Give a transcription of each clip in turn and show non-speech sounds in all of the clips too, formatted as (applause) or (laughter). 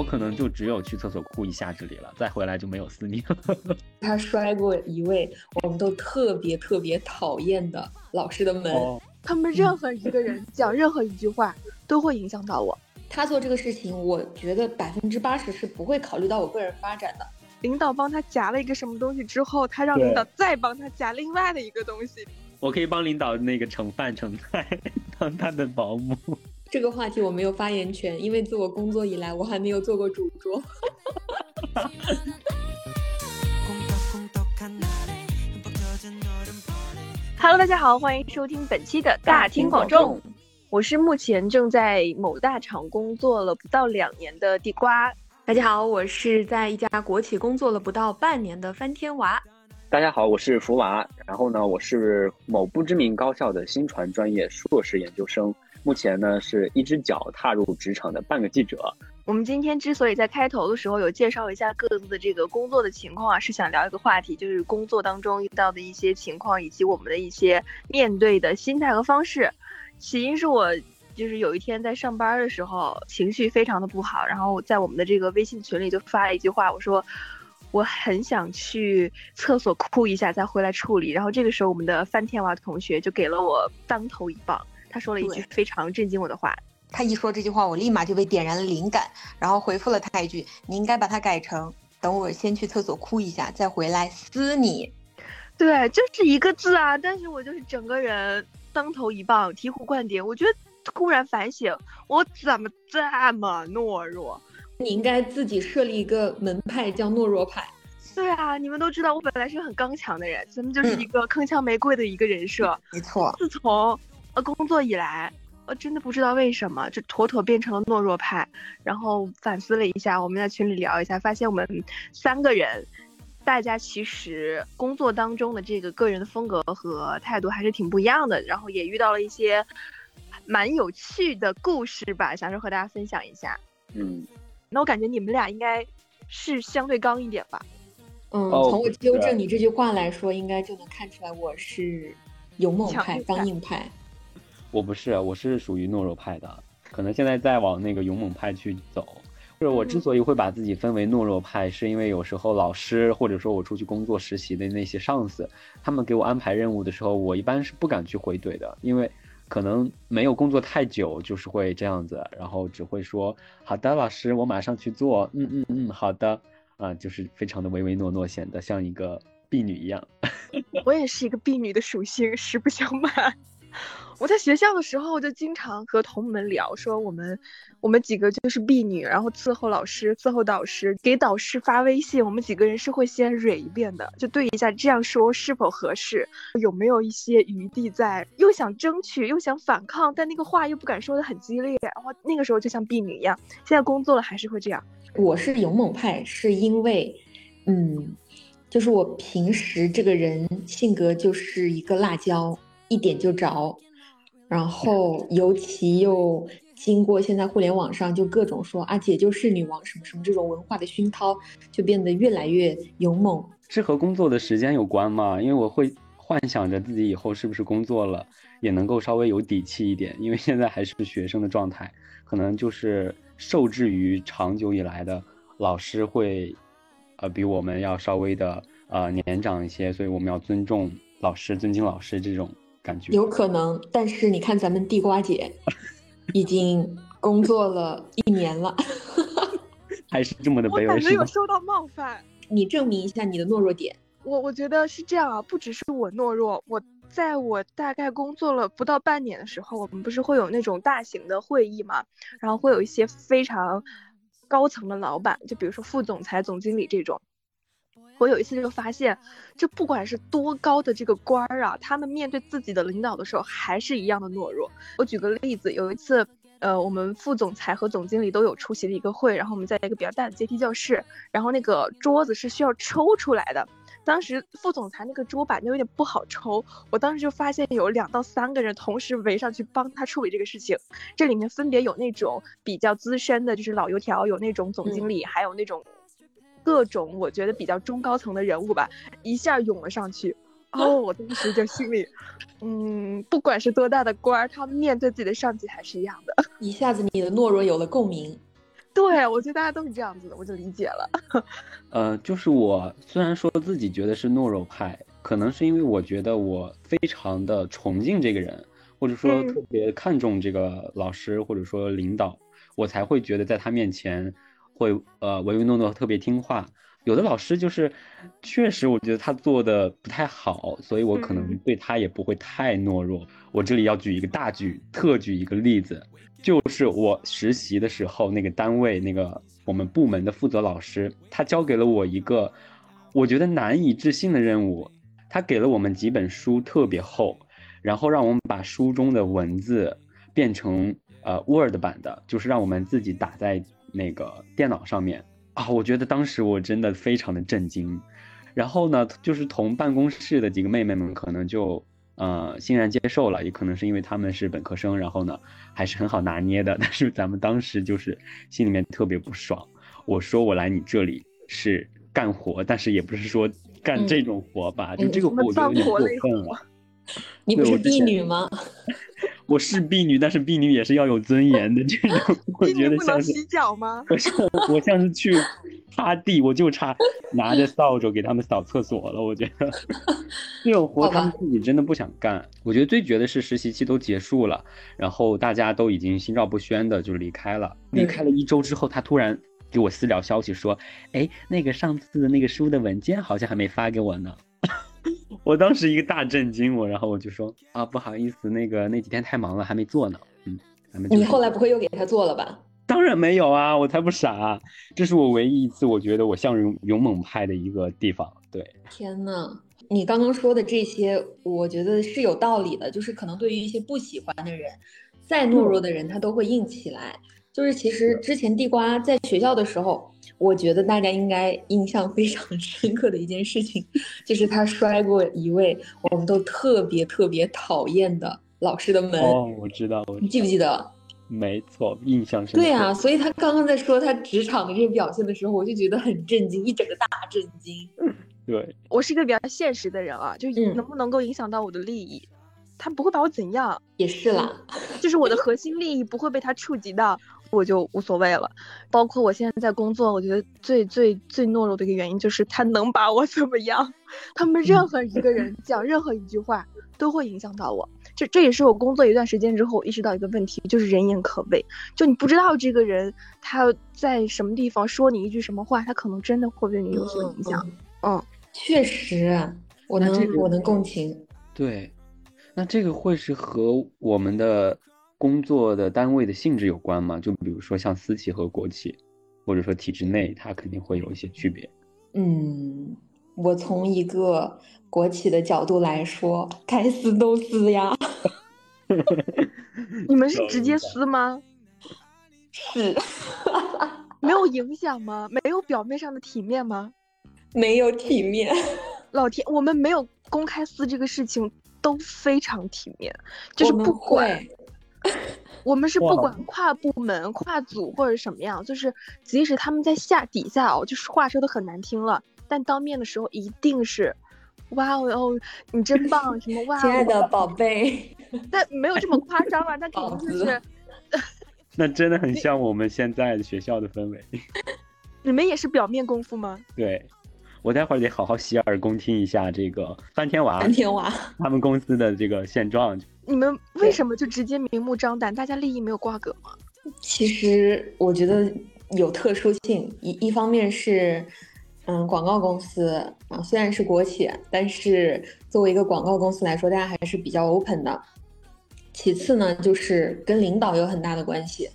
我可能就只有去厕所哭一下这里了，再回来就没有思念了。(laughs) 他摔过一位我们都特别特别讨厌的老师的门。(laughs) 他们任何一个人 (laughs) 讲任何一句话都会影响到我。他做这个事情，我觉得百分之八十是不会考虑到我个人发展的。领导帮他夹了一个什么东西之后，他让领导再帮他夹另外的一个东西。我可以帮领导那个盛饭盛菜，当他的保姆。这个话题我没有发言权，因为自我工作以来，我还没有做过主桌。Hello，大家好，欢迎收听本期的大庭广众。我是目前正在某大厂工作了不到两年的地瓜。大家好，我是在一家国企工作了不到半年的翻天娃。大家好，我是福娃。然后呢，我是某不知名高校的新传专业硕士研究生。目前呢，是一只脚踏入职场的半个记者。我们今天之所以在开头的时候有介绍一下各自的这个工作的情况啊，是想聊一个话题，就是工作当中遇到的一些情况，以及我们的一些面对的心态和方式。起因是我就是有一天在上班的时候情绪非常的不好，然后在我们的这个微信群里就发了一句话，我说我很想去厕所哭一下再回来处理。然后这个时候我们的范天娃同学就给了我当头一棒，他说了一句非常震惊我的话。他一说这句话，我立马就被点燃了灵感，然后回复了他一句：“你应该把它改成等我先去厕所哭一下再回来撕你。”对，就是一个字啊，但是我就是整个人。当头一棒，醍醐灌顶。我觉得突然反省，我怎么这么懦弱？你应该自己设立一个门派，叫懦弱派。对啊，你们都知道，我本来是很刚强的人，咱们就是一个铿锵玫瑰的一个人设。没错。自从呃工作以来，我真的不知道为什么，就妥妥变成了懦弱派。然后反思了一下，我们在群里聊一下，发现我们三个人。大家其实工作当中的这个个人的风格和态度还是挺不一样的，然后也遇到了一些蛮有趣的故事吧，想说和大家分享一下。嗯，那我感觉你们俩应该是相对刚一点吧？嗯，从我纠正你这句话来说，应该就能看出来我是勇猛派、刚硬派。我不是，我是属于懦弱派的，可能现在在往那个勇猛派去走。就是我之所以会把自己分为懦弱派，是因为有时候老师或者说我出去工作实习的那些上司，他们给我安排任务的时候，我一般是不敢去回怼的，因为可能没有工作太久，就是会这样子，然后只会说好的，老师，我马上去做，嗯嗯嗯，好的，啊，就是非常的唯唯诺诺，显得像一个婢女一样。(laughs) 我也是一个婢女的属性，实不相瞒。我在学校的时候就经常和同们聊，说我们我们几个就是婢女，然后伺候老师，伺候导师，给导师发微信，我们几个人是会先蕊一遍的，就对一下这样说是否合适，有没有一些余地在，又想争取又想反抗，但那个话又不敢说的很激烈，然后那个时候就像婢女一样。现在工作了还是会这样。我是勇猛派，是因为，嗯，就是我平时这个人性格就是一个辣椒。一点就着，然后尤其又经过现在互联网上就各种说啊姐就是女王什么什么这种文化的熏陶，就变得越来越勇猛。是和工作的时间有关吗？因为我会幻想着自己以后是不是工作了也能够稍微有底气一点，因为现在还是学生的状态，可能就是受制于长久以来的老师会，呃比我们要稍微的呃年长一些，所以我们要尊重老师，尊敬老师这种。感觉有可能，但是你看咱们地瓜姐，(laughs) 已经工作了一年了，(laughs) 还是这么的卑微。我感觉有受到冒犯。你证明一下你的懦弱点。我我觉得是这样啊，不只是我懦弱，我在我大概工作了不到半年的时候，我们不是会有那种大型的会议嘛，然后会有一些非常高层的老板，就比如说副总裁、总经理这种。我有一次就发现，这不管是多高的这个官儿啊，他们面对自己的领导的时候，还是一样的懦弱。我举个例子，有一次，呃，我们副总裁和总经理都有出席的一个会，然后我们在一个比较大的阶梯教室，然后那个桌子是需要抽出来的。当时副总裁那个桌板就有点不好抽，我当时就发现有两到三个人同时围上去帮他处理这个事情。这里面分别有那种比较资深的，就是老油条，有那种总经理，还有那种。各种我觉得比较中高层的人物吧，一下涌了上去，哦，我当时就心里，嗯，不管是多大的官儿，他面对自己的上级还是一样的。(laughs) 一下子你的懦弱有了共鸣。对，我觉得大家都是这样子的，我就理解了。(laughs) 呃，就是我虽然说自己觉得是懦弱派，可能是因为我觉得我非常的崇敬这个人，或者说特别看重这个老师或者说领导，我才会觉得在他面前会呃唯唯诺诺，特别听话。有的老师就是，确实我觉得他做的不太好，所以我可能对他也不会太懦弱。我这里要举一个大举特举一个例子，就是我实习的时候，那个单位那个我们部门的负责老师，他交给了我一个我觉得难以置信的任务，他给了我们几本书特别厚，然后让我们把书中的文字变成呃 Word 版的，就是让我们自己打在那个电脑上面。啊，我觉得当时我真的非常的震惊，然后呢，就是同办公室的几个妹妹们可能就呃欣然接受了，也可能是因为他们是本科生，然后呢还是很好拿捏的。但是咱们当时就是心里面特别不爽。我说我来你这里是干活，但是也不是说干这种活吧，就这个活有点过分了。(laughs) 你不是婢女吗？我是婢女，但是婢女也是要有尊严的。这种 (laughs) 我觉得像是洗脚吗？不是，(laughs) 我像是去擦地，我就差拿着扫帚给他们扫厕所了。我觉得 (laughs) 这种活他们自己真的不想干。我觉得最绝的是实习期都结束了，然后大家都已经心照不宣的就离开了。离开了一周之后，他突然给我私聊消息说：“哎，那个上次的那个书的文件好像还没发给我呢。”我当时一个大震惊，我然后我就说啊，不好意思，那个那几天太忙了，还没做呢。嗯，你后来不会又给他做了吧？(laughs) 当然没有啊，我才不傻。这是我唯一一次我觉得我像勇勇猛派的一个地方。对，天呐，你刚刚说的这些，我觉得是有道理的。就是可能对于一些不喜欢的人，再懦弱的人，他都会硬起来。就是其实之前地瓜在学校的时候。我觉得大家应该印象非常 (laughs) 深刻的一件事情，就是他摔过一位我们都特别特别讨厌的老师的门。哦，我知道，你记不记得？没错，印象深刻。对啊，所以他刚刚在说他职场的这些表现的时候，我就觉得很震惊，一整个大震惊。(laughs) 对，我是一个比较现实的人啊，就能不能够影响到我的利益，他不会把我怎样。也是啦，就是我的核心利益不会被他触及到。我就无所谓了，包括我现在在工作，我觉得最最最懦弱的一个原因就是他能把我 (laughs) 怎么样？他们任何一个人讲任何一句话都会影响到我。这这也是我工作一段时间之后意识到一个问题，就是人言可畏。就你不知道这个人他在什么地方说你一句什么话，他可能真的会对你有所影响。嗯，确实，我能我能共情。对，那这个会是和我们的。工作的单位的性质有关吗？就比如说像私企和国企，或者说体制内，它肯定会有一些区别。嗯，我从一个国企的角度来说，该撕都撕呀。(laughs) 你们是直接撕吗？是。(laughs) 没有影响吗？没有表面上的体面吗？没有体面。(laughs) 老天，我们没有公开撕这个事情都非常体面，就是不管。我们是不管跨部门、跨组或者什么样，就是即使他们在下底下哦，就是话说的很难听了，但当面的时候一定是，哇哦哦，你真棒，什么 (laughs) 哇，亲爱的宝贝，但没有这么夸张啊，那 (laughs) 肯定就是，那真的很像我们现在的学校的氛围。(laughs) 你们也是表面功夫吗？对。我待会儿得好好洗耳恭听一下这个翻天娃，翻天娃他们公司的这个现状。你们为什么就直接明目张胆？大家利益没有瓜葛吗？其实我觉得有特殊性，一一方面是，嗯，广告公司啊，虽然是国企，但是作为一个广告公司来说，大家还是比较 open 的。其次呢，就是跟领导有很大的关系。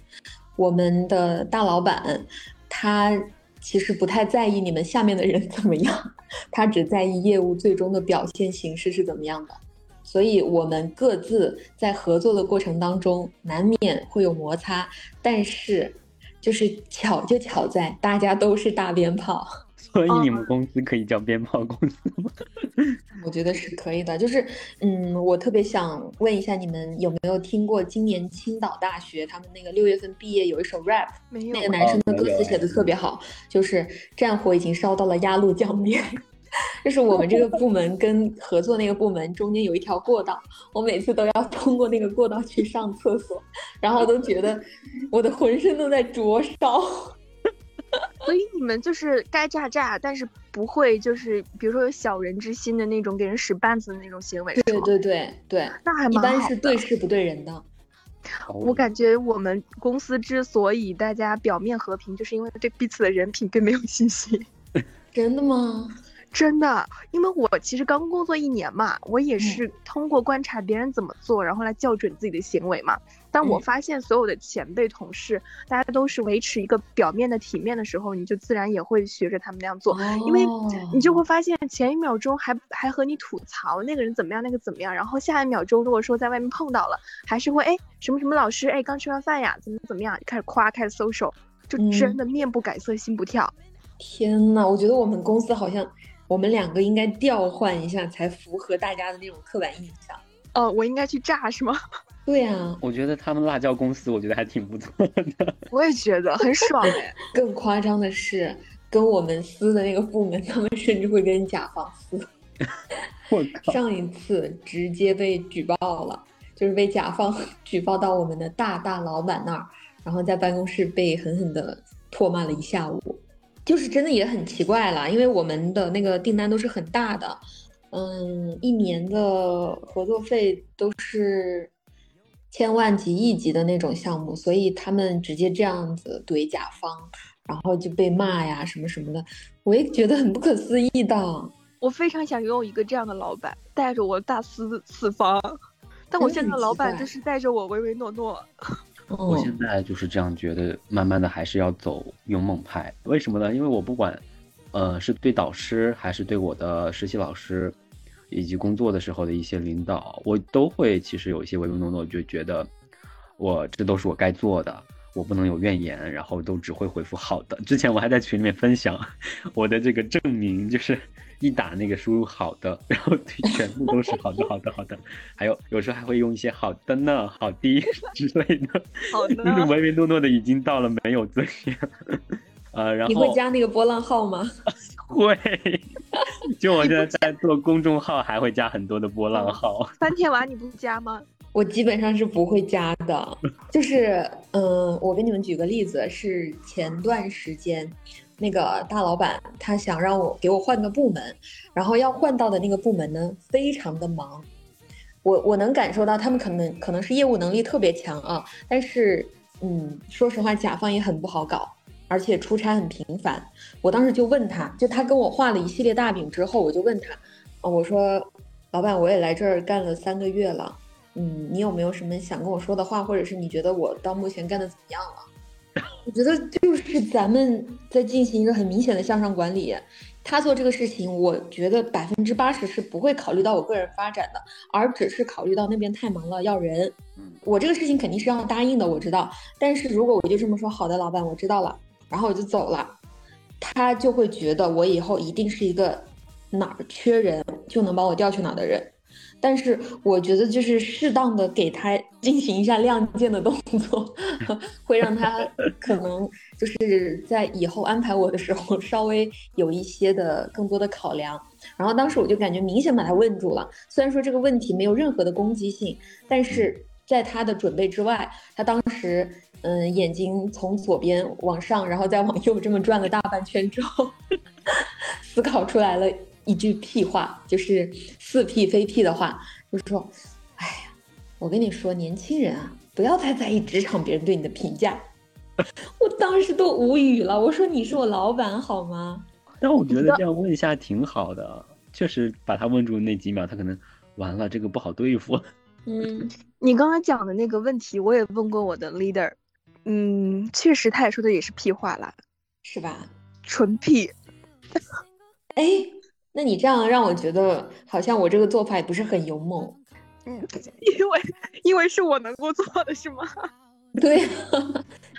我们的大老板他。其实不太在意你们下面的人怎么样，他只在意业务最终的表现形式是怎么样的。所以，我们各自在合作的过程当中，难免会有摩擦，但是，就是巧就巧在大家都是大鞭炮。(laughs) 所以你们公司可以叫鞭炮公司吗？(laughs) 我觉得是可以的。就是，嗯，我特别想问一下，你们有没有听过今年青岛大学他们那个六月份毕业有一首 rap？没有。那个男生的歌词写的特别好，就是战火已经烧到了鸭绿江边，就是我们这个部门跟合作那个部门中间有一条过道，我每次都要 (laughs) 通过那个过道去上厕所，然后都觉得我的浑身都在灼烧。所以你们就是该炸炸，但是不会就是比如说有小人之心的那种给人使绊子的那种行为。对对对对，那还一般是对事不对人的。我感觉我们公司之所以大家表面和平，就是因为对彼此的人品并没有信心。(laughs) 真的吗？真的，因为我其实刚工作一年嘛，我也是通过观察别人怎么做，然后来校准自己的行为嘛。当我发现所有的前辈同事，大家都是维持一个表面的体面的时候，你就自然也会学着他们那样做，因为你就会发现前一秒钟还还和你吐槽那个人怎么样，那个怎么样，然后下一秒钟如果说在外面碰到了，还是会哎什么什么老师哎刚吃完饭呀，怎么怎么样，开始夸开始 social，就真的面不改色心不跳。天呐，我觉得我们公司好像。我们两个应该调换一下，才符合大家的那种刻板印象。哦，我应该去炸是吗？(laughs) 对呀，我觉得他们辣椒公司，我觉得还挺不错的。(laughs) 我也觉得很爽哎。(laughs) 更夸张的是，跟我们撕的那个部门，他们甚至会跟甲方撕。我靠！上一次直接被举报了，就是被甲方举报到我们的大大老板那儿，然后在办公室被狠狠的唾骂了一下午。就是真的也很奇怪了，因为我们的那个订单都是很大的，嗯，一年的合作费都是千万级、亿级的那种项目，所以他们直接这样子怼甲方，然后就被骂呀什么什么的，我也觉得很不可思议的。我非常想拥有一个这样的老板，带着我大肆四方，但我现在的老板就是带着我唯唯诺诺。我现在就是这样觉得，慢慢的还是要走勇猛派。为什么呢？因为我不管，呃，是对导师还是对我的实习老师，以及工作的时候的一些领导，我都会其实有一些唯唯诺诺，就觉得我这都是我该做的，我不能有怨言，然后都只会回复好的。之前我还在群里面分享 (laughs) 我的这个证明，就是。一打那个输入好的，然后全部都是好的，好的，好的。还有有时候还会用一些好的呢、好的 (laughs) 之类的，好的，那种唯唯诺诺的已经到了没有尊严。呃，然后你会加那个波浪号吗？(laughs) 会，就我现在在做公众号，还会加很多的波浪号。三天娃你不加吗？我基本上是不会加的。就是，嗯，我给你们举个例子，是前段时间。那个大老板他想让我给我换个部门，然后要换到的那个部门呢，非常的忙。我我能感受到他们可能可能是业务能力特别强啊，但是嗯，说实话，甲方也很不好搞，而且出差很频繁。我当时就问他，就他跟我画了一系列大饼之后，我就问他，哦，我说老板，我也来这儿干了三个月了，嗯，你有没有什么想跟我说的话，或者是你觉得我到目前干的怎么样了？我觉得就是咱们在进行一个很明显的向上管理，他做这个事情，我觉得百分之八十是不会考虑到我个人发展的，而只是考虑到那边太忙了要人。我这个事情肯定是要答应的，我知道。但是如果我就这么说，好的，老板，我知道了，然后我就走了，他就会觉得我以后一定是一个哪儿缺人就能把我调去哪儿的人。但是我觉得，就是适当的给他进行一下亮剑的动作，(laughs) 会让他可能就是在以后安排我的时候稍微有一些的更多的考量。然后当时我就感觉明显把他问住了，虽然说这个问题没有任何的攻击性，但是在他的准备之外，他当时嗯眼睛从左边往上，然后再往右这么转了大半圈之后，(laughs) 思考出来了。一句屁话，就是似屁非屁的话，就是说，哎呀，我跟你说，年轻人啊，不要太在意职场别人对你的评价。(laughs) 我当时都无语了，我说你是我老板好吗？但我觉得这样问一下挺好的，确实把他问住那几秒，他可能完了，这个不好对付。嗯，你刚刚讲的那个问题，我也问过我的 leader，嗯，确实他也说的也是屁话啦，是吧？纯屁。哎。那你这样让我觉得好像我这个做法也不是很勇猛，嗯，因为因为是我能够做的是吗？对，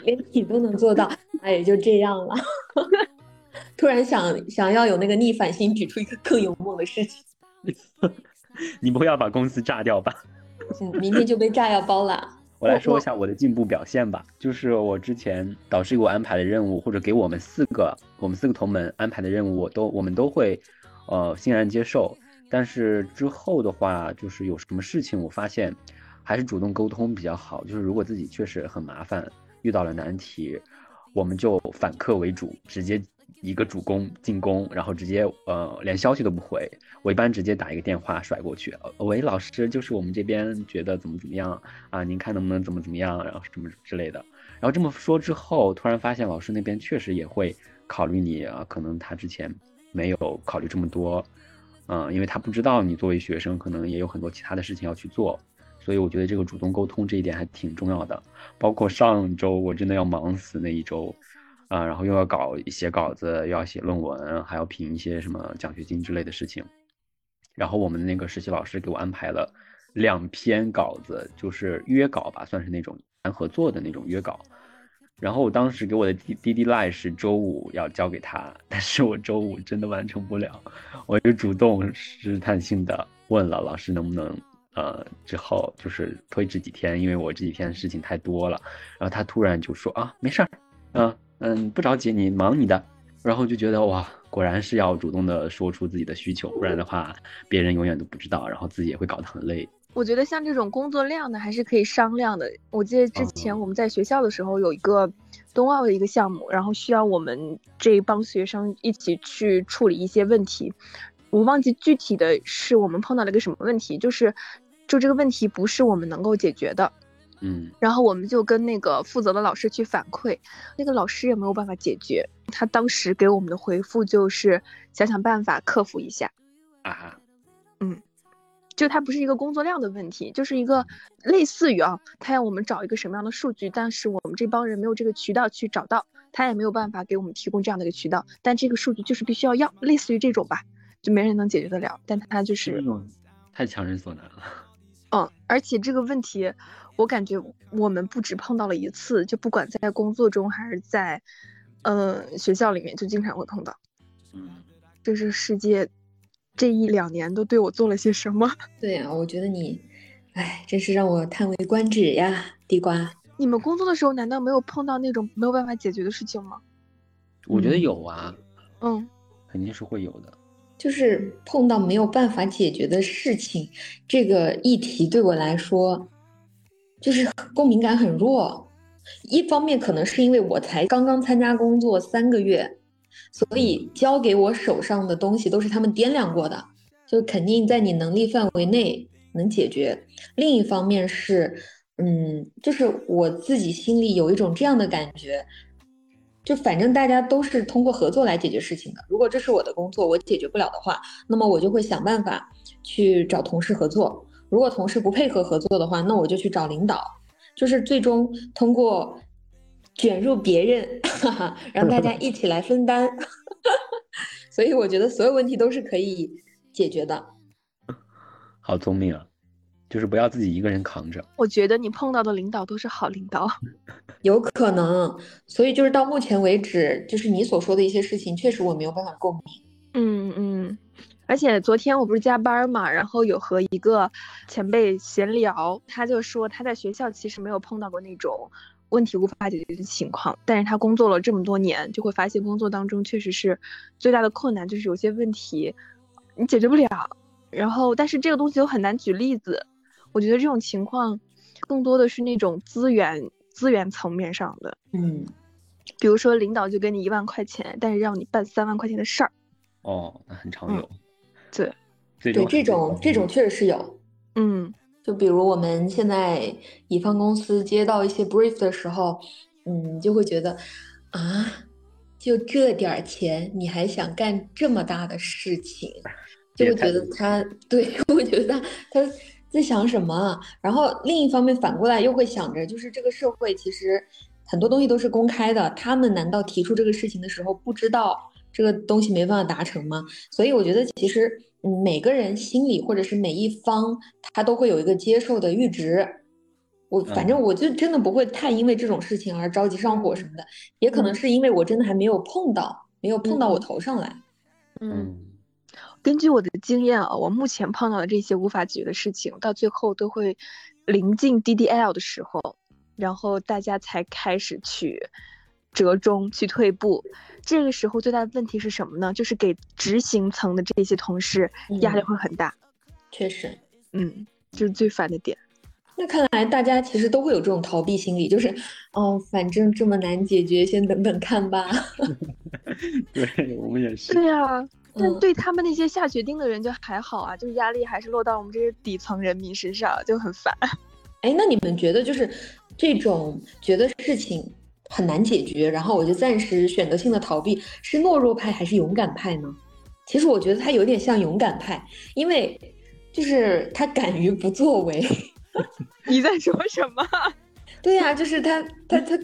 连你都能做到，那也就这样了。(laughs) 突然想想要有那个逆反心，举出一个更勇猛的事情。(laughs) 你不会要把公司炸掉吧？(laughs) 嗯明天就被炸药包了。我来说一下我的进步表现吧，就是我之前导师给我安排的任务，或者给我们四个我们四个同门安排的任务，我都我们都会。呃欣然接受。但是之后的话，就是有什么事情，我发现还是主动沟通比较好。就是如果自己确实很麻烦，遇到了难题，我们就反客为主，直接一个主攻进攻，然后直接呃连消息都不回。我一般直接打一个电话甩过去，喂，老师，就是我们这边觉得怎么怎么样啊？您看能不能怎么怎么样，然后什么之类的。然后这么说之后，突然发现老师那边确实也会考虑你啊，可能他之前没有考虑这么多。嗯，因为他不知道你作为学生，可能也有很多其他的事情要去做，所以我觉得这个主动沟通这一点还挺重要的。包括上周我真的要忙死那一周，啊，然后又要搞写稿子，又要写论文，还要评一些什么奖学金之类的事情。然后我们那个实习老师给我安排了两篇稿子，就是约稿吧，算是那种谈合作的那种约稿。然后我当时给我的滴滴滴赖是周五要交给他，但是我周五真的完成不了，我就主动试探性的问了老师能不能，呃，之后就是推迟几天，因为我这几天事情太多了。然后他突然就说啊，没事儿，嗯嗯，不着急，你忙你的。然后就觉得哇，果然是要主动的说出自己的需求，不然的话别人永远都不知道，然后自己也会搞得很累。我觉得像这种工作量呢，还是可以商量的。我记得之前我们在学校的时候有一个冬奥的一个项目，然后需要我们这一帮学生一起去处理一些问题。我忘记具体的是我们碰到了一个什么问题，就是就这个问题不是我们能够解决的，嗯，然后我们就跟那个负责的老师去反馈，那个老师也没有办法解决。他当时给我们的回复就是想想办法克服一下。啊，嗯。就它不是一个工作量的问题，就是一个类似于啊，他要我们找一个什么样的数据，但是我们这帮人没有这个渠道去找到，他也没有办法给我们提供这样的一个渠道，但这个数据就是必须要要，类似于这种吧，就没人能解决得了，但他就是太强人所难了。嗯，而且这个问题，我感觉我们不止碰到了一次，就不管在工作中还是在，呃，学校里面，就经常会碰到。嗯，这是世界。这一两年都对我做了些什么？(laughs) 对呀，我觉得你，哎，真是让我叹为观止呀，地瓜。你们工作的时候难道没有碰到那种没有办法解决的事情吗？我觉得有啊，嗯，肯定是会有的。就是碰到没有办法解决的事情，这个议题对我来说，就是共鸣感很弱。一方面可能是因为我才刚刚参加工作三个月。所以交给我手上的东西都是他们掂量过的，就肯定在你能力范围内能解决。另一方面是，嗯，就是我自己心里有一种这样的感觉，就反正大家都是通过合作来解决事情的。如果这是我的工作，我解决不了的话，那么我就会想办法去找同事合作。如果同事不配合合作的话，那我就去找领导，就是最终通过。卷入别人，让大家 (laughs) 一起来分担，(laughs) 所以我觉得所有问题都是可以解决的。好聪明啊，就是不要自己一个人扛着。我觉得你碰到的领导都是好领导，(laughs) 有可能。所以就是到目前为止，就是你所说的一些事情，确实我没有办法共鸣。嗯嗯，而且昨天我不是加班嘛，然后有和一个前辈闲聊，他就说他在学校其实没有碰到过那种。问题无法解决的情况，但是他工作了这么多年，就会发现工作当中确实是最大的困难，就是有些问题你解决不了。然后，但是这个东西又很难举例子。我觉得这种情况更多的是那种资源资源层面上的，嗯，比如说领导就给你一万块钱，但是让你办三万块钱的事儿。哦，那很常有。对，对，这种这种确实是有，嗯。就比如我们现在乙方公司接到一些 brief 的时候，嗯，就会觉得，啊，就这点钱，你还想干这么大的事情，就 (laughs) 会觉得他对，会觉得他他在想什么。然后另一方面反过来又会想着，就是这个社会其实很多东西都是公开的，他们难道提出这个事情的时候不知道这个东西没办法达成吗？所以我觉得其实。每个人心里或者是每一方，他都会有一个接受的阈值。我反正我就真的不会太因为这种事情而着急上火什么的，也可能是因为我真的还没有碰到，没有碰到我头上来。嗯，根据我的经验啊，我目前碰到的这些无法解决的事情，到最后都会临近 DDL 的时候，然后大家才开始去折中、去退步。这个时候最大的问题是什么呢？就是给执行层的这些同事压力会很大。确实，嗯，这是最烦的点。那看来大家其实都会有这种逃避心理，就是，哦，反正这么难解决，先等等看吧。(laughs) 对我们也是。对呀，但对他们那些下决定的人就还好啊，就是压力还是落到我们这些底层人民身上，就很烦。哎，那你们觉得就是这种觉得事情很难解决，然后我就暂时选择性的逃避，是懦弱派还是勇敢派呢？其实我觉得他有点像勇敢派，因为就是他敢于不作为。(laughs) 你在说什么？(laughs) 对呀，就是他，他，他，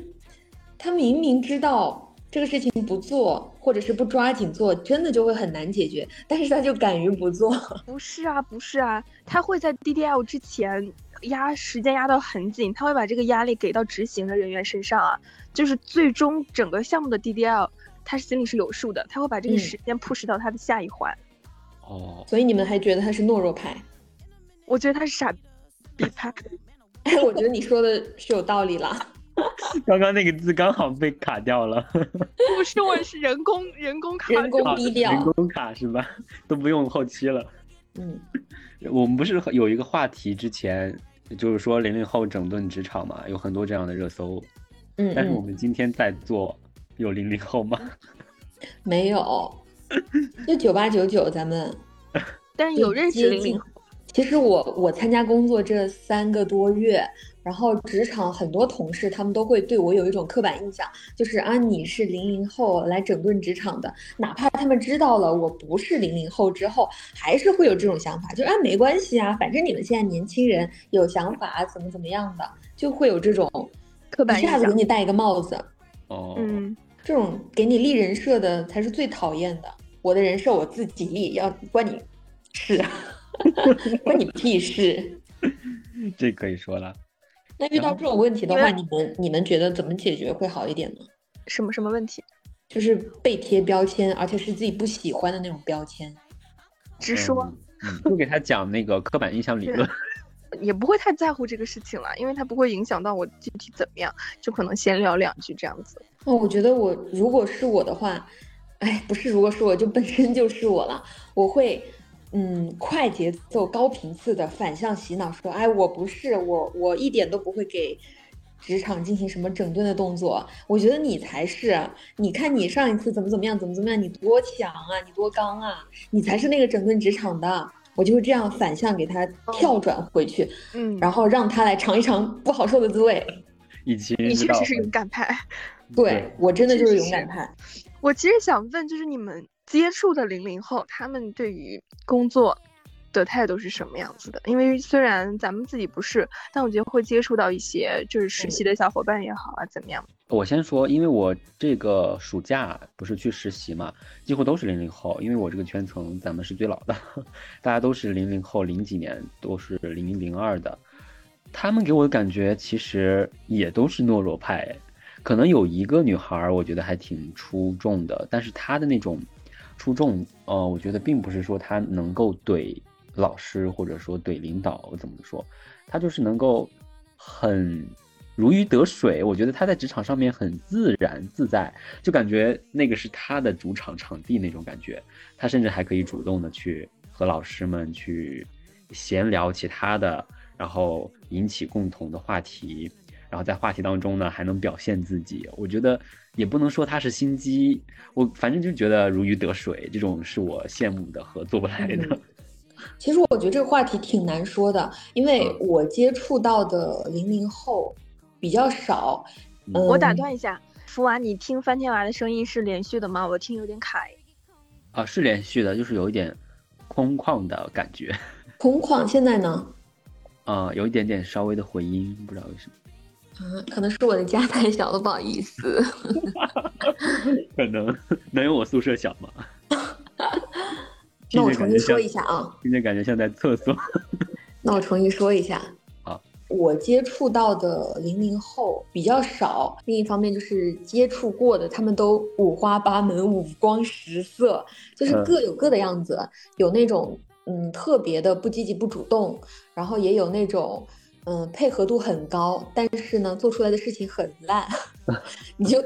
他明明知道这个事情不做，或者是不抓紧做，真的就会很难解决，但是他就敢于不做。不是啊，不是啊，他会在 DDL 之前压时间压到很紧，他会把这个压力给到执行的人员身上啊，就是最终整个项目的 DDL，他心里是有数的，他会把这个时间 push 到他的下一环。哦，所以你们还觉得他是懦弱派？我觉得他是傻。逼派，哎，(laughs) 我觉得你说的是有道理了。(laughs) 刚刚那个字刚好被卡掉了。(laughs) 不是，我是人工人工卡，人工低调，人工卡是吧？都不用后期了。嗯，我们不是有一个话题，之前就是说零零后整顿职场嘛，有很多这样的热搜。嗯，但是我们今天在座，有零零后吗？(laughs) 没有，就九八九九，咱们。但是有认识零零后。其实我我参加工作这三个多月，然后职场很多同事他们都会对我有一种刻板印象，就是啊你是零零后来整顿职场的，哪怕他们知道了我不是零零后之后，还是会有这种想法，就啊没关系啊，反正你们现在年轻人有想法怎么怎么样的，就会有这种刻板印象，一下子给你戴一个帽子。哦，嗯，这种给你立人设的才是最讨厌的。我的人设我自己立，要关你事。(laughs) 关你屁事！(laughs) 这可以说了。那遇到这种问题的话，你们你们觉得怎么解决会好一点呢？什么什么问题？就是被贴标签，而且是自己不喜欢的那种标签。直说，不给他讲那个刻板印象理论。(laughs) 也不会太在乎这个事情了，因为他不会影响到我具体怎么样，就可能闲聊两句这样子。哦，我觉得我如果是我的话，哎，不是，如果是我就本身就是我了，我会。嗯，快节奏、高频次的反向洗脑，说：“哎，我不是我，我一点都不会给职场进行什么整顿的动作。我觉得你才是。你看你上一次怎么怎么样，怎么怎么样，你多强啊，你多刚啊，你才是那个整顿职场的。我就会这样反向给他跳转回去，嗯，然后让他来尝一尝不好受的滋味。(laughs) 以及你确实是勇敢派，对我真的就是勇敢派。我其实想问，就是你们。接触的零零后，他们对于工作的态度是什么样子的？因为虽然咱们自己不是，但我觉得会接触到一些就是实习的小伙伴也好啊，怎么样？我先说，因为我这个暑假不是去实习嘛，几乎都是零零后，因为我这个圈层咱们是最老的，(laughs) 大家都是零零后，零几年都是零一零二的，他们给我的感觉其实也都是懦弱派，可能有一个女孩我觉得还挺出众的，但是她的那种。出众，呃，我觉得并不是说他能够怼老师，或者说怼领导，怎么说，他就是能够很如鱼得水。我觉得他在职场上面很自然自在，就感觉那个是他的主场场地那种感觉。他甚至还可以主动的去和老师们去闲聊其他的，然后引起共同的话题，然后在话题当中呢还能表现自己。我觉得。也不能说他是心机，我反正就觉得如鱼得水，这种是我羡慕的和做不来的。(laughs) 其实我觉得这个话题挺难说的，因为我接触到的零零后比较少。我打断一下，福娃，你听翻天娃的声音是连续的吗？我听有点卡。啊，是连续的，就是有一点空旷的感觉。(laughs) 空旷，现在呢？啊，有一点点稍微的回音，不知道为什么。嗯，可能是我的家太小了，不好意思。(laughs) 可能能有我宿舍小吗？那我重新说一下啊。今天感觉像在厕所。那我重新说一下。好，我接触到的零零后比较少，另一方面就是接触过的，他们都五花八门、五光十色，就是各有各的样子。有那种嗯特别的不积极、不主动，然后也有那种。嗯，配合度很高，但是呢，做出来的事情很烂。(laughs) 你就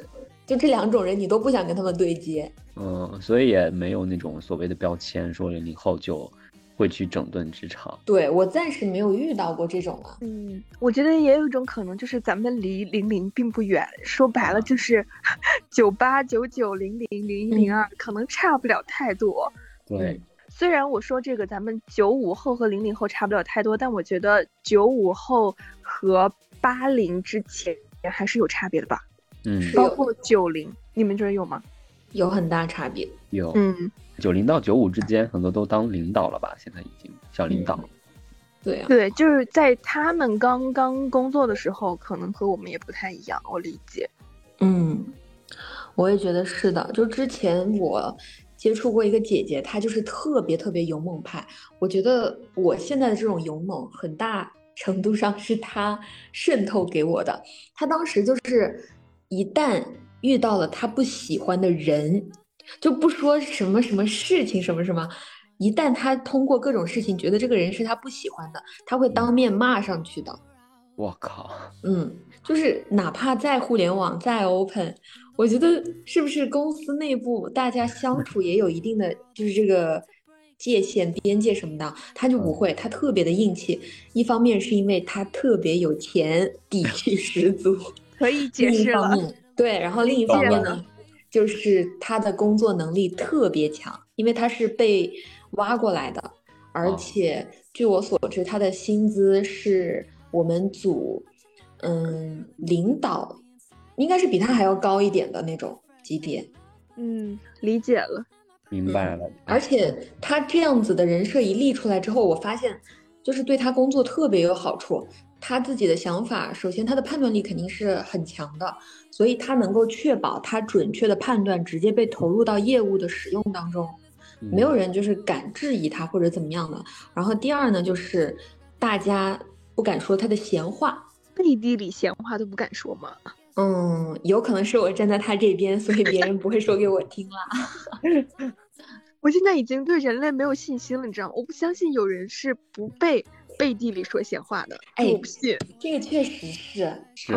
就这两种人，你都不想跟他们对接。嗯，所以也没有那种所谓的标签，说零零后就会去整顿职场。对我暂时没有遇到过这种啊。嗯，我觉得也有一种可能，就是咱们离零零并不远，说白了就是 (laughs) 九八、九九、零零、零一、零二，可能差不了太多。对，虽然我说这个咱们九五后和零零后差不了太多，但我觉得九五后和八零之前还是有差别的吧。嗯，包括九零，你们觉得有吗？有很大差别。有，嗯，九零到九五之间，很多都当领导了吧？现在已经小领导。对啊，对，就是在他们刚刚工作的时候，可能和我们也不太一样，我理解。嗯，我也觉得是的。就之前我接触过一个姐姐，她就是特别特别勇猛派。我觉得我现在的这种勇猛，很大程度上是她渗透给我的。她当时就是一旦遇到了她不喜欢的人，就不说什么什么事情什么什么。一旦他通过各种事情觉得这个人是他不喜欢的，他会当面骂上去的。我靠，嗯，就是哪怕在互联网再 open，我觉得是不是公司内部大家相处也有一定的就是这个界限边界什么的，他就不会，他特别的硬气。一方面是因为他特别有钱，底气十足，(laughs) 可以解释了。对，然后另一方面呢，就是他的工作能力特别强，因为他是被。挖过来的，而且据我所知，他的薪资是我们组，嗯，领导应该是比他还要高一点的那种级别。嗯，理解了，明白了。而且他这样子的人设一立出来之后，我发现就是对他工作特别有好处。他自己的想法，首先他的判断力肯定是很强的，所以他能够确保他准确的判断直接被投入到业务的使用当中。没有人就是敢质疑他或者怎么样的。然后第二呢，就是大家不敢说他的闲话，背地里闲话都不敢说吗？嗯，有可能是我站在他这边，所以别人不会说给我听啦。(laughs) 我现在已经对人类没有信心了，你知道吗？我不相信有人是不被背地里说闲话的。哎，我不信。这个确实是，是，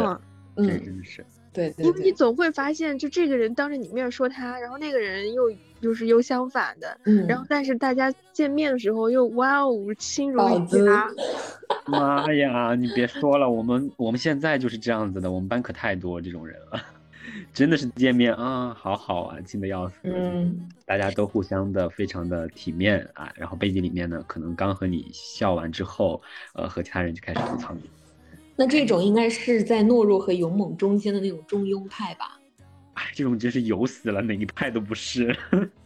嗯，真是。对，因为你总会发现，就这个人当着你面说他，然后那个人又就是又相反的，嗯，然后但是大家见面的时候又哇哦亲如一家。(laughs) 妈呀，你别说了，我们我们现在就是这样子的，我们班可太多这种人了，(laughs) 真的是见面啊，好好啊，亲的要死，嗯，大家都互相的非常的体面啊，然后背地里面呢，可能刚和你笑完之后，呃，和其他人就开始吐槽你。那这种应该是在懦弱和勇猛中间的那种中庸派吧？哎，这种真是油死了，哪一派都不是。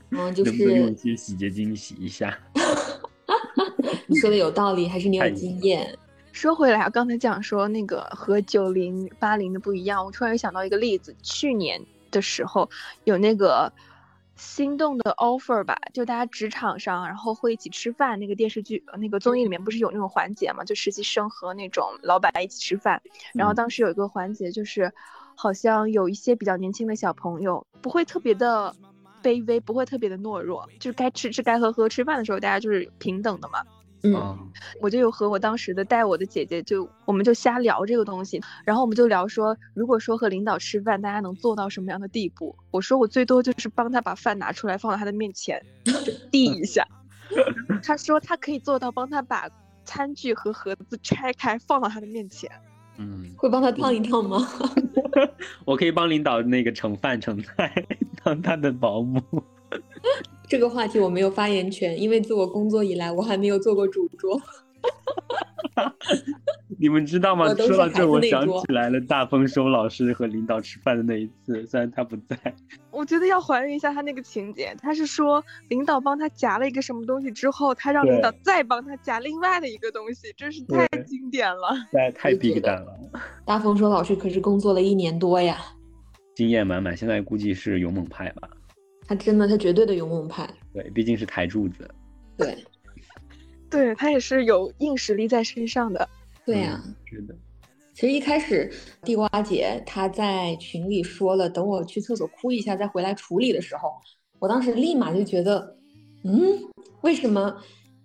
嗯，(laughs) 就是用一些洗洁精洗一下。(laughs) 你说的有道理，还是你有经验？说回来啊，刚才讲说那个和九零八零的不一样，我突然又想到一个例子，去年的时候有那个。心动的 offer 吧，就大家职场上，然后会一起吃饭。那个电视剧，那个综艺里面不是有那种环节嘛？就实习生和那种老板一起吃饭。然后当时有一个环节，就是好像有一些比较年轻的小朋友，不会特别的卑微，不会特别的懦弱，就是该吃吃，该喝喝。吃饭的时候，大家就是平等的嘛。嗯，我就有和我当时的带我的姐姐，就我们就瞎聊这个东西，然后我们就聊说，如果说和领导吃饭，大家能做到什么样的地步？我说我最多就是帮他把饭拿出来放到他的面前，递一下。(laughs) 他说他可以做到帮他把餐具和盒子拆开放到他的面前。嗯，会帮他烫一烫吗？(laughs) 我可以帮领导那个盛饭盛菜，(laughs) 当他的保姆。这个话题我没有发言权，因为自我工作以来，我还没有做过主桌。(laughs) 你们知道吗？说到这，我想起来了，大丰收老师和领导吃饭的那一次，虽然他不在。我觉得要还原一下他那个情节，他是说领导帮他夹了一个什么东西之后，他让领导再帮他夹另外的一个东西，真是太经典了，太太 big 蛋了。大丰收老师可是工作了一年多呀，经验满满，现在估计是勇猛派吧。他真的，他绝对的勇猛派。对，毕竟是台柱子。对，(laughs) 对他也是有硬实力在身上的。对呀，是的。其实一开始地瓜姐她在群里说了，等我去厕所哭一下再回来处理的时候，我当时立马就觉得，嗯，为什么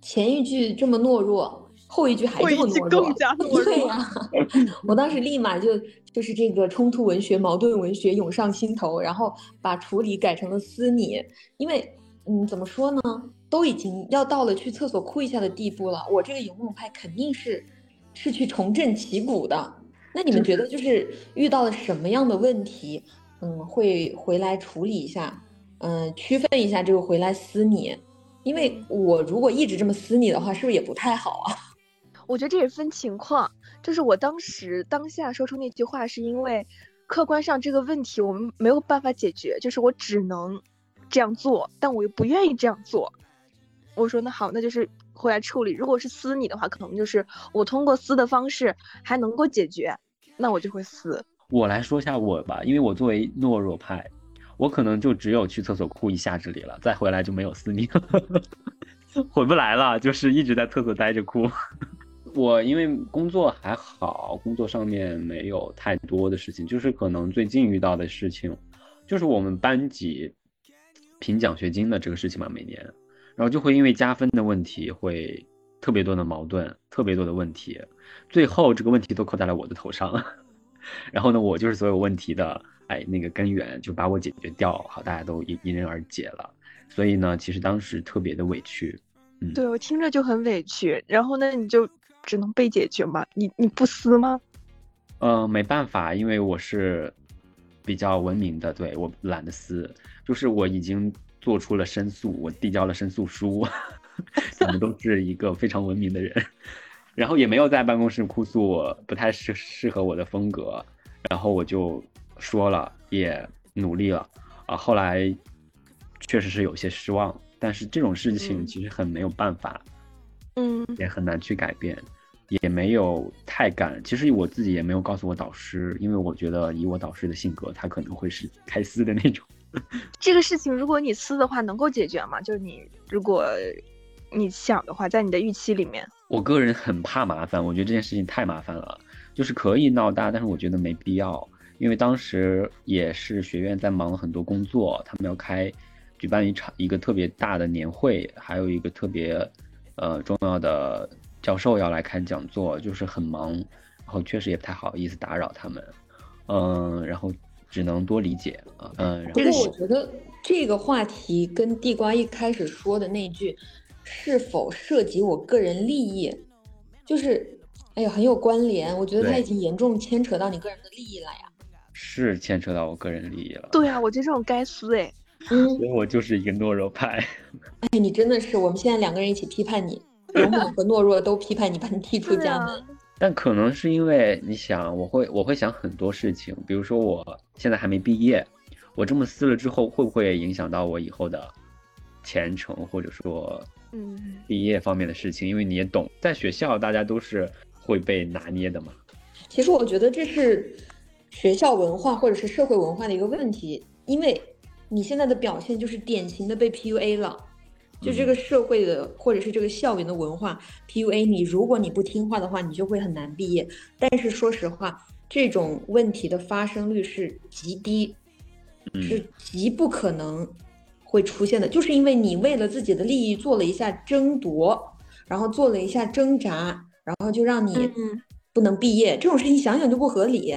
前一句这么懦弱，后一句还这么懦弱，对呀，(laughs) 我当时立马就就是这个冲突文学、矛盾文学涌上心头，然后把处理改成了思你，因为嗯，怎么说呢，都已经要到了去厕所哭一下的地步了，我这个勇猛派肯定是是去重振旗鼓的。那你们觉得就是遇到了什么样的问题，嗯，会回来处理一下，嗯，区分一下这个回来撕你，因为我如果一直这么撕你的话，是不是也不太好啊？我觉得这也分情况，就是我当时当下说出那句话，是因为客观上这个问题我们没有办法解决，就是我只能这样做，但我又不愿意这样做。我说那好，那就是回来处理。如果是撕你的话，可能就是我通过撕的方式还能够解决，那我就会撕。我来说一下我吧，因为我作为懦弱派，我可能就只有去厕所哭一下这里了，再回来就没有撕你了，(laughs) 回不来了，就是一直在厕所待着哭。我因为工作还好，工作上面没有太多的事情，就是可能最近遇到的事情，就是我们班级评奖学金的这个事情嘛，每年，然后就会因为加分的问题会特别多的矛盾，特别多的问题，最后这个问题都扣在了我的头上，(laughs) 然后呢，我就是所有问题的哎那个根源，就把我解决掉，好，大家都迎迎刃而解了，所以呢，其实当时特别的委屈，嗯，对我听着就很委屈，然后呢，你就。只能被解决吗？你你不撕吗？呃，没办法，因为我是比较文明的，对我懒得撕，就是我已经做出了申诉，我递交了申诉书，(laughs) 我们都是一个非常文明的人，然后也没有在办公室哭诉我不太适适合我的风格，然后我就说了，也努力了，啊，后来确实是有些失望，但是这种事情其实很没有办法，嗯，也很难去改变。也没有太敢，其实我自己也没有告诉我导师，因为我觉得以我导师的性格，他可能会是开撕的那种。(laughs) 这个事情如果你撕的话，能够解决吗？就是你如果你想的话，在你的预期里面，我个人很怕麻烦，我觉得这件事情太麻烦了，就是可以闹大，但是我觉得没必要，因为当时也是学院在忙了很多工作，他们要开举办一场一个特别大的年会，还有一个特别呃重要的。教授要来开讲座，就是很忙，然后确实也不太好意思打扰他们，嗯，然后只能多理解啊，嗯。不过我觉得这个话题跟地瓜一开始说的那句是否涉及我个人利益，就是哎呀很有关联。我觉得他已经严重牵扯到你个人的利益了呀。是牵扯到我个人利益了。对啊，我觉得这种该撕哎。嗯。所以我就是一个懦弱派。(laughs) 哎，你真的是，我们现在两个人一起批判你。勇猛和懦弱都批判你，把你踢出家门。但可能是因为你想，我会我会想很多事情，比如说我现在还没毕业，我这么撕了之后，会不会影响到我以后的前程，或者说嗯毕业方面的事情？因为你也懂，在学校大家都是会被拿捏的嘛。其实我觉得这是学校文化或者是社会文化的一个问题，因为你现在的表现就是典型的被 PUA 了。就这个社会的，或者是这个校园的文化 PUA 你，如果你不听话的话，你就会很难毕业。但是说实话，这种问题的发生率是极低，是极不可能会出现的。就是因为你为了自己的利益做了一下争夺，然后做了一下挣扎，然后就让你不能毕业。这种事情想想就不合理。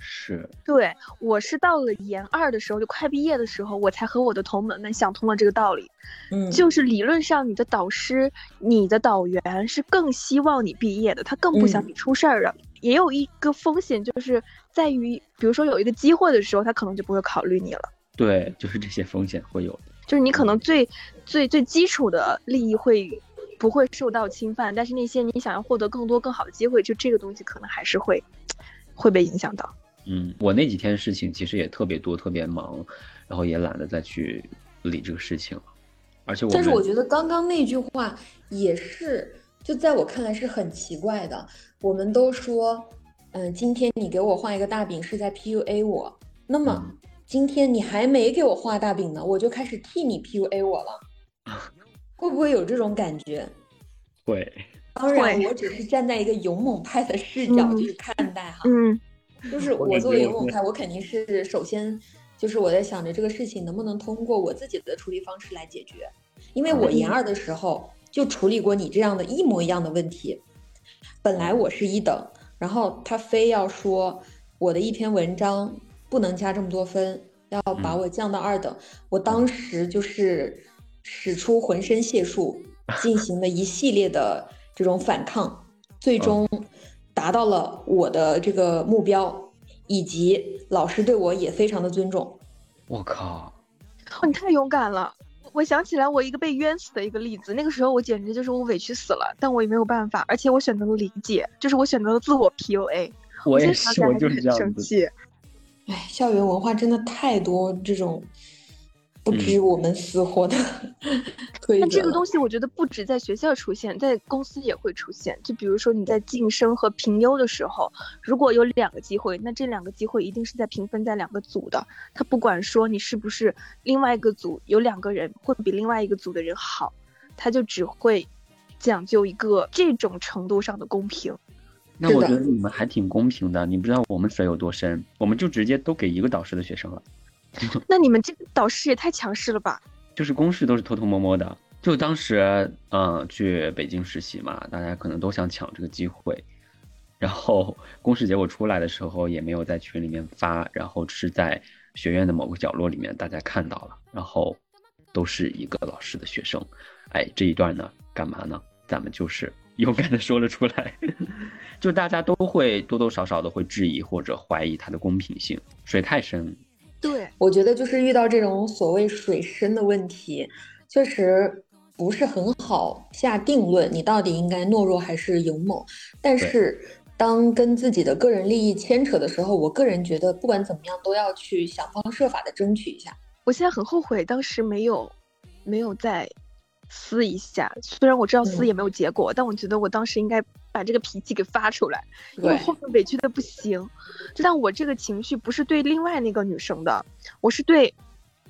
是对，我是到了研二的时候，就快毕业的时候，我才和我的同门们想通了这个道理。嗯，就是理论上，你的导师、你的导员是更希望你毕业的，他更不想你出事儿的。也有一个风险，就是在于，比如说有一个机会的时候，他可能就不会考虑你了。对，就是这些风险会有，就是你可能最最最基础的利益会不会受到侵犯，但是那些你想要获得更多更好的机会，就这个东西可能还是会 (tsk) 会被影响到。嗯，我那几天事情其实也特别多，特别忙，然后也懒得再去理这个事情了。而且我，但是我觉得刚刚那句话也是，就在我看来是很奇怪的。我们都说，嗯，今天你给我画一个大饼是在 PUA 我，那么今天你还没给我画大饼呢，我就开始替你 PUA 我了，(laughs) 会不会有这种感觉？会。(laughs) 当然，我只是站在一个勇猛派的视角去看待哈。嗯。就是我作为勇猛派，我肯定是首先就是我在想着这个事情能不能通过我自己的处理方式来解决，因为我研二的时候就处理过你这样的一模一样的问题，本来我是一等，然后他非要说我的一篇文章不能加这么多分，要把我降到二等。我当时就是使出浑身解数，进行了一系列的这种反抗，最终达到了我的这个目标，以及老师对我也非常的尊重。我靠！哦，你太勇敢了！我想起来我一个被冤死的一个例子，那个时候我简直就是我委屈死了，但我也没有办法，而且我选择了理解，就是我选择了自我 PUA。我也是，我就是这样子。哎，校园文化真的太多这种。不知我们死活的 (laughs) 推那这个东西，我觉得不止在学校出现，在公司也会出现。就比如说你在晋升和评优的时候，如果有两个机会，那这两个机会一定是在平分在两个组的。他不管说你是不是另外一个组有两个人会比另外一个组的人好，他就只会讲究一个这种程度上的公平。那我觉得你们还挺公平的。你不知道我们水有多深，我们就直接都给一个导师的学生了。(laughs) 那你们这个导师也太强势了吧？就是公示都是偷偷摸摸的。就当时，嗯，去北京实习嘛，大家可能都想抢这个机会。然后公示结果出来的时候，也没有在群里面发，然后只是在学院的某个角落里面大家看到了。然后都是一个老师的学生。哎，这一段呢，干嘛呢？咱们就是勇敢的说了出来。(laughs) 就大家都会多多少少的会质疑或者怀疑它的公平性，水太深。对，我觉得就是遇到这种所谓水深的问题，确实不是很好下定论，你到底应该懦弱还是勇猛。但是，当跟自己的个人利益牵扯的时候，我个人觉得不管怎么样都要去想方设法的争取一下。我现在很后悔当时没有，没有再。撕一下，虽然我知道撕也没有结果，但我觉得我当时应该把这个脾气给发出来，因为后面委屈的不行。但我这个情绪不是对另外那个女生的，我是对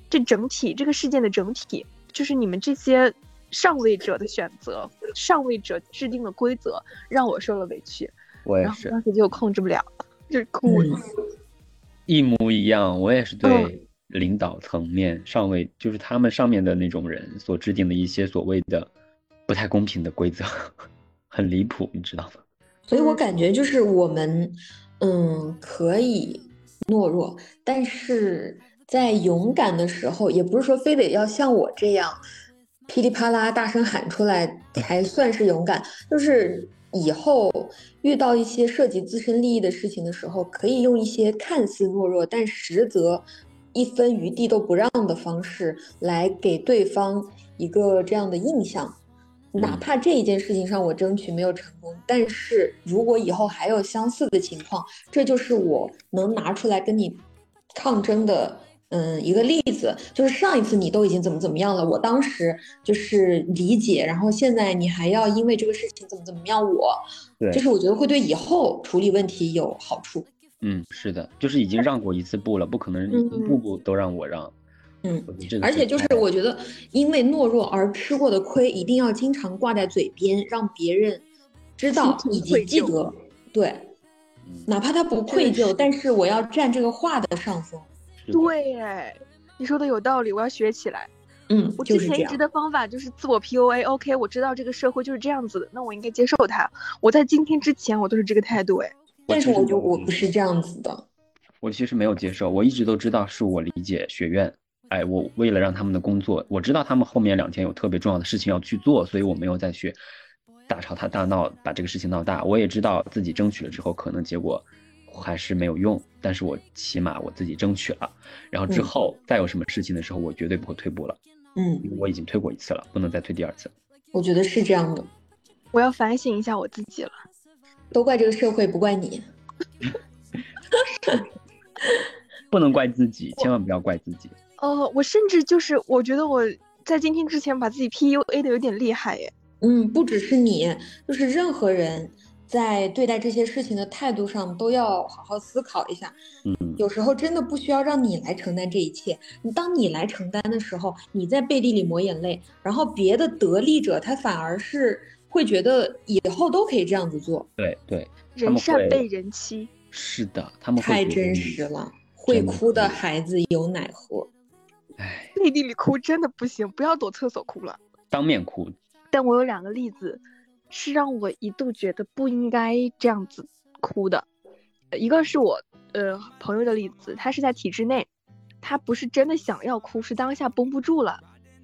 这整体这个事件的整体，就是你们这些上位者的选择，上位者制定的规则让我受了委屈。我也是，当时就控制不了，就是哭。一模一样，我也是对。领导层面上位，就是他们上面的那种人所制定的一些所谓的不太公平的规则，很离谱，你知道吗？所以我感觉就是我们，嗯，可以懦弱，但是在勇敢的时候，也不是说非得要像我这样噼里啪啦大声喊出来才算是勇敢，就是以后遇到一些涉及自身利益的事情的时候，可以用一些看似懦弱，但实则。一分余地都不让的方式来给对方一个这样的印象，哪怕这一件事情上我争取没有成功，但是如果以后还有相似的情况，这就是我能拿出来跟你抗争的，嗯，一个例子，就是上一次你都已经怎么怎么样了，我当时就是理解，然后现在你还要因为这个事情怎么怎么样，我，就是我觉得会对以后处理问题有好处。嗯，是的，就是已经让过一次步了，不可能一步步都让我让。嗯，而且就是我觉得，因为懦弱而吃过的亏，一定要经常挂在嘴边，让别人知道以及记得。对，哪怕他不愧疚，但是我要占这个话的上风。对，哎，你说的有道理，我要学起来。嗯，我之前一直的方法就是自我 PUA。OK，我知道这个社会就是这样子的，那我应该接受它。我在今天之前，我都是这个态度。哎。但是我就我不是这样子的，我其实没有接受，我一直都知道是我理解学院，哎，我为了让他们的工作，我知道他们后面两天有特别重要的事情要去做，所以我没有再去大吵他大闹，把这个事情闹大。我也知道自己争取了之后，可能结果还是没有用，但是我起码我自己争取了，然后之后再有什么事情的时候，我绝对不会退步了。嗯，我已经退过一次了，不能再退第二次。我觉得是这样的，我要反省一下我自己了。都怪这个社会，不怪你。(laughs) (laughs) 不能怪自己，千万不要怪自己。哦，我甚至就是，我觉得我在今天之前把自己 PUA 的有点厉害耶。嗯，不只是你，就是任何人在对待这些事情的态度上都要好好思考一下。嗯，有时候真的不需要让你来承担这一切。你当你来承担的时候，你在背地里抹眼泪，然后别的得利者他反而是。会觉得以后都可以这样子做，对对，人善被人欺，是的，他们太真实了。会哭的孩子有奶喝，哎，背地里哭真的不行，不要躲厕所哭了，当面哭。但我有两个例子，是让我一度觉得不应该这样子哭的。一个是我呃朋友的例子，他是在体制内，他不是真的想要哭，是当下绷不住了。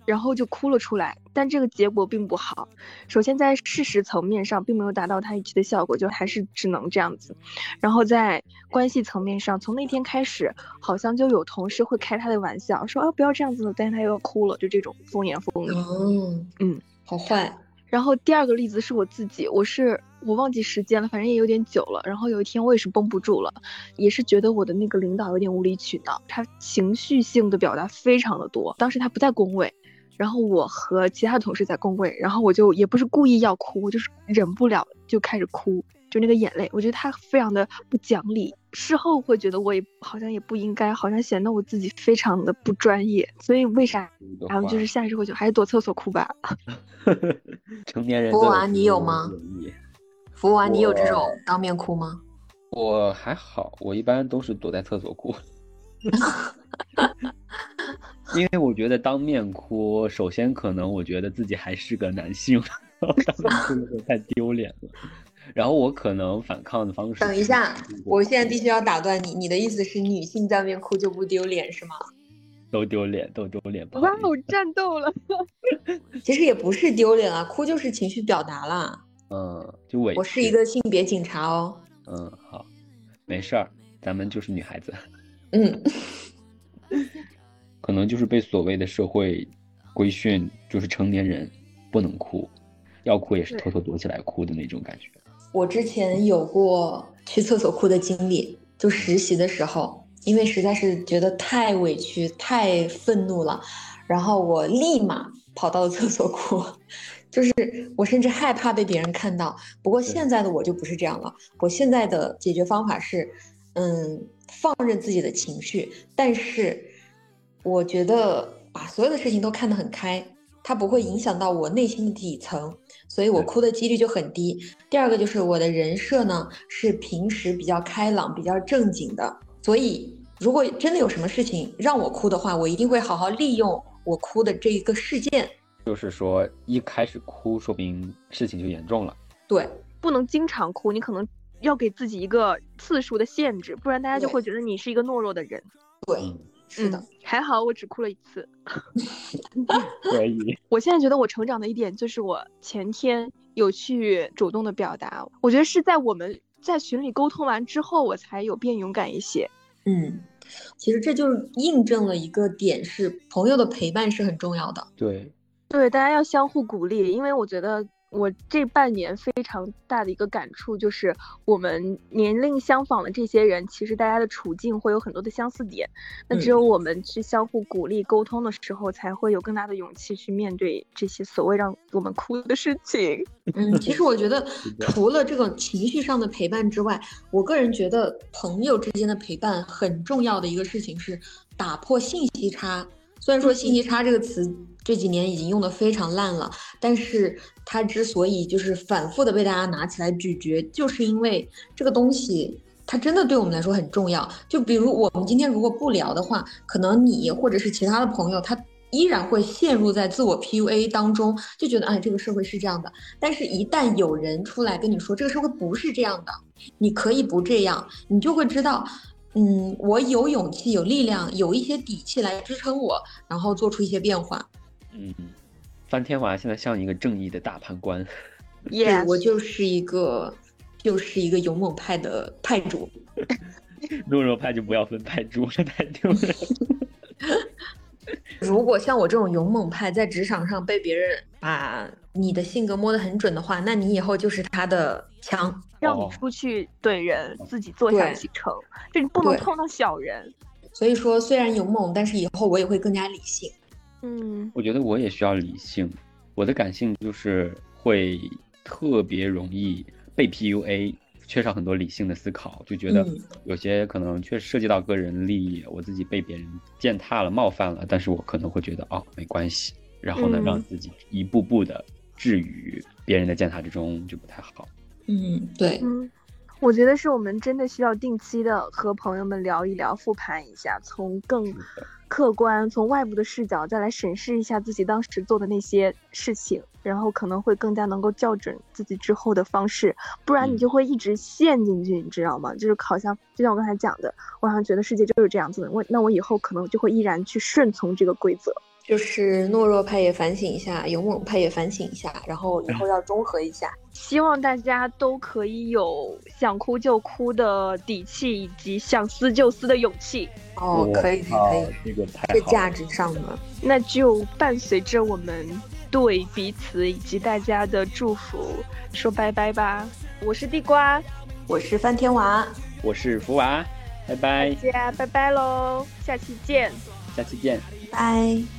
然后就哭了出来，但这个结果并不好。首先在事实层面上，并没有达到他预期的效果，就还是只能这样子。然后在关系层面上，从那天开始，好像就有同事会开他的玩笑，说啊不要这样子了，但是他又要哭了，就这种风言风语。哦，嗯，好坏。然后第二个例子是我自己，我是我忘记时间了，反正也有点久了。然后有一天我也是绷不住了，也是觉得我的那个领导有点无理取闹，他情绪性的表达非常的多。当时他不在工位。然后我和其他同事在工位，然后我就也不是故意要哭，我就是忍不了就开始哭，就那个眼泪，我觉得他非常的不讲理。事后会觉得我也好像也不应该，好像显得我自己非常的不专业。所以为啥？然后就是下意识会就还是躲厕所哭吧。(laughs) 成年人。服务完你有吗？服务完你有这种当面哭吗？我还好，我一般都是躲在厕所哭。(laughs) 因为我觉得当面哭，首先可能我觉得自己还是个男性，当面哭的时候太丢脸了。然后我可能反抗的方式……等一下，我现在必须要打断你，你的意思是女性当面哭就不丢脸是吗？都丢脸，都丢脸。哇，我战斗了。(laughs) 其实也不是丢脸啊，哭就是情绪表达啦。嗯，就委。我是一个性别警察哦。嗯，好，没事儿，咱们就是女孩子。嗯。(laughs) 可能就是被所谓的社会规训，就是成年人不能哭，要哭也是偷偷躲起来哭的那种感觉。我之前有过去厕所哭的经历，就实习的时候，因为实在是觉得太委屈、太愤怒了，然后我立马跑到了厕所哭，就是我甚至害怕被别人看到。不过现在的我就不是这样了，我现在的解决方法是，嗯，放任自己的情绪，但是。我觉得把所有的事情都看得很开，它不会影响到我内心的底层，所以我哭的几率就很低。第二个就是我的人设呢是平时比较开朗、比较正经的，所以如果真的有什么事情让我哭的话，我一定会好好利用我哭的这一个事件。就是说一开始哭，说明事情就严重了。对，不能经常哭，你可能要给自己一个次数的限制，不然大家就会觉得你是一个懦弱的人。对。是的，还好我只哭了一次。(laughs) 可以。我现在觉得我成长的一点就是我前天有去主动的表达，我觉得是在我们在群里沟通完之后，我才有变勇敢一些。嗯，其实这就是印证了一个点，是朋友的陪伴是很重要的。对，对，大家要相互鼓励，因为我觉得。我这半年非常大的一个感触就是，我们年龄相仿的这些人，其实大家的处境会有很多的相似点。那只有我们去相互鼓励、沟通的时候，才会有更大的勇气去面对这些所谓让我们哭的事情。(laughs) 嗯，其实我觉得，除了这个情绪上的陪伴之外，我个人觉得朋友之间的陪伴很重要的一个事情是打破信息差。虽然说“信息差”这个词这几年已经用的非常烂了，但是它之所以就是反复的被大家拿起来咀嚼，就是因为这个东西它真的对我们来说很重要。就比如我们今天如果不聊的话，可能你或者是其他的朋友，他依然会陷入在自我 PUA 当中，就觉得哎，这个社会是这样的。但是，一旦有人出来跟你说这个社会不是这样的，你可以不这样，你就会知道。嗯，我有勇气、有力量、有一些底气来支撑我，然后做出一些变化。嗯，翻天娃现在像一个正义的大判官。耶，我就是一个，就是一个勇猛派的派主。(laughs) 懦弱派就不要分派主了，太丢人。(laughs) (laughs) 如果像我这种勇猛派在职场上被别人把你的性格摸得很准的话，那你以后就是他的枪，让你出去怼人，自己坐下启程，就你不能碰到小人。所以说，虽然勇猛，但是以后我也会更加理性。嗯，我觉得我也需要理性，我的感性就是会特别容易被 PUA。缺少很多理性的思考，就觉得有些可能确实涉及到个人利益，我自己被别人践踏了、冒犯了，但是我可能会觉得哦没关系，然后呢让自己一步步的置于别人的践踏之中，就不太好。嗯，对。嗯，我觉得是我们真的需要定期的和朋友们聊一聊，复盘一下，从更客观、从外部的视角再来审视一下自己当时做的那些事情，然后可能会更加能够校准自己之后的方式。不然你就会一直陷进去，你知道吗？就是好像就像我刚才讲的，我好像觉得世界就是这样子的，我那我以后可能就会依然去顺从这个规则。就是懦弱派也反省一下，勇猛派也反省一下，然后以后要中和一下。希望大家都可以有想哭就哭的底气，以及想撕就撕的勇气。哦，可以可以，这个太是价值上的。那就伴随着我们对彼此以及大家的祝福说拜拜吧。我是地瓜，我是翻天娃，我是福娃，拜拜，大家拜拜喽，下期见，下期见，拜。